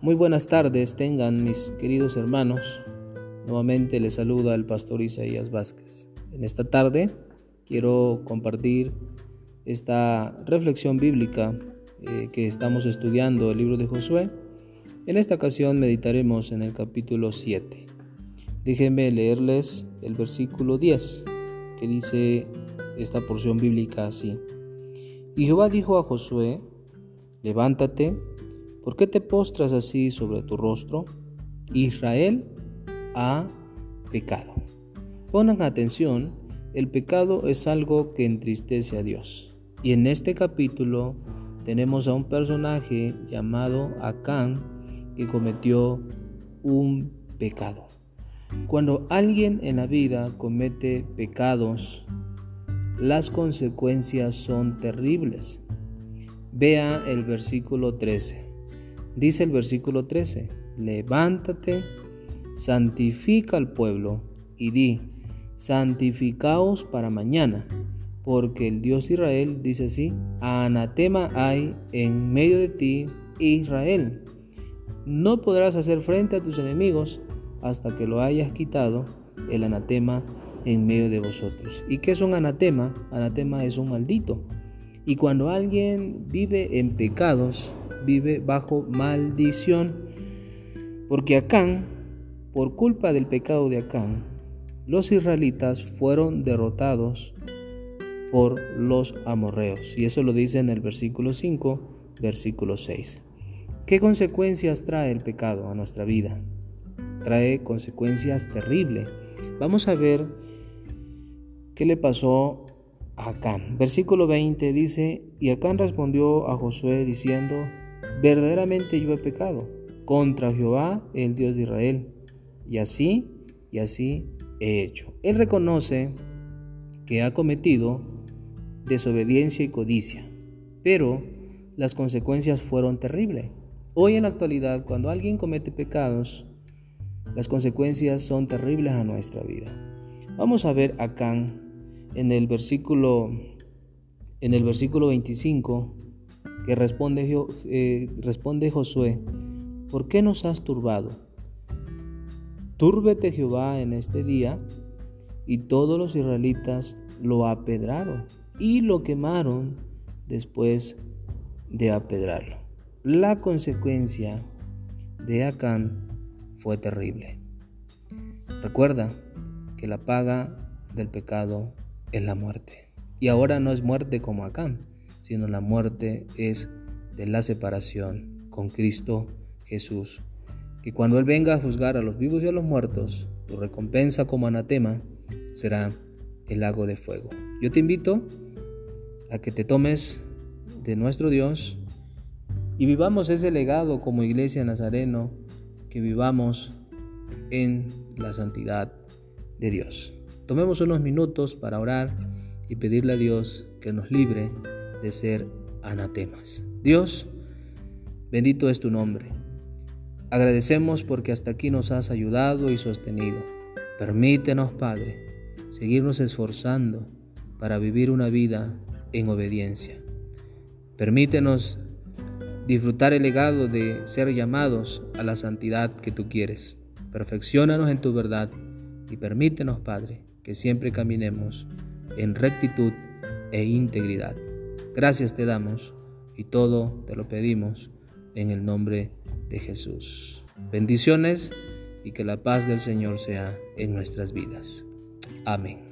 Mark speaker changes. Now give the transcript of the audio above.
Speaker 1: Muy buenas tardes tengan mis queridos hermanos. Nuevamente les saluda el pastor Isaías Vázquez. En esta tarde quiero compartir esta reflexión bíblica eh, que estamos estudiando el libro de Josué. En esta ocasión meditaremos en el capítulo 7. Déjenme leerles el versículo 10 que dice esta porción bíblica así. Y Jehová dijo a Josué, levántate, ¿Por qué te postras así sobre tu rostro? Israel ha pecado. Pongan atención, el pecado es algo que entristece a Dios. Y en este capítulo tenemos a un personaje llamado Acán que cometió un pecado. Cuando alguien en la vida comete pecados, las consecuencias son terribles. Vea el versículo 13. Dice el versículo 13, levántate, santifica al pueblo y di, santificaos para mañana, porque el Dios Israel dice así, anatema hay en medio de ti, Israel. No podrás hacer frente a tus enemigos hasta que lo hayas quitado el anatema en medio de vosotros. ¿Y qué es un anatema? Anatema es un maldito. Y cuando alguien vive en pecados, vive bajo maldición, porque Acán, por culpa del pecado de Acán, los israelitas fueron derrotados por los amorreos. Y eso lo dice en el versículo 5, versículo 6. ¿Qué consecuencias trae el pecado a nuestra vida? Trae consecuencias terribles. Vamos a ver qué le pasó Acán. Versículo 20 dice, y Acán respondió a Josué diciendo, verdaderamente yo he pecado contra Jehová, el Dios de Israel. Y así, y así he hecho. Él reconoce que ha cometido desobediencia y codicia, pero las consecuencias fueron terribles. Hoy en la actualidad, cuando alguien comete pecados, las consecuencias son terribles a nuestra vida. Vamos a ver acá en el versículo en el versículo 25 que responde, eh, responde Josué, ¿por qué nos has turbado? Túrbete Jehová en este día, y todos los israelitas lo apedraron y lo quemaron después de apedrarlo. La consecuencia de Acán fue terrible. Recuerda que la paga del pecado es la muerte. Y ahora no es muerte como Acán, sino la muerte es de la separación con Cristo Jesús. Que cuando Él venga a juzgar a los vivos y a los muertos, tu recompensa como anatema será el lago de fuego. Yo te invito a que te tomes de nuestro Dios y vivamos ese legado como iglesia nazareno, que vivamos en la santidad de Dios. Tomemos unos minutos para orar y pedirle a Dios que nos libre de ser anatemas. Dios, bendito es tu nombre. Agradecemos porque hasta aquí nos has ayudado y sostenido. Permítenos, Padre, seguirnos esforzando para vivir una vida en obediencia. Permítenos disfrutar el legado de ser llamados a la santidad que tú quieres. Perfeccionanos en tu verdad y permítenos, Padre, que siempre caminemos en rectitud e integridad. Gracias te damos y todo te lo pedimos en el nombre de Jesús. Bendiciones y que la paz del Señor sea en nuestras vidas. Amén.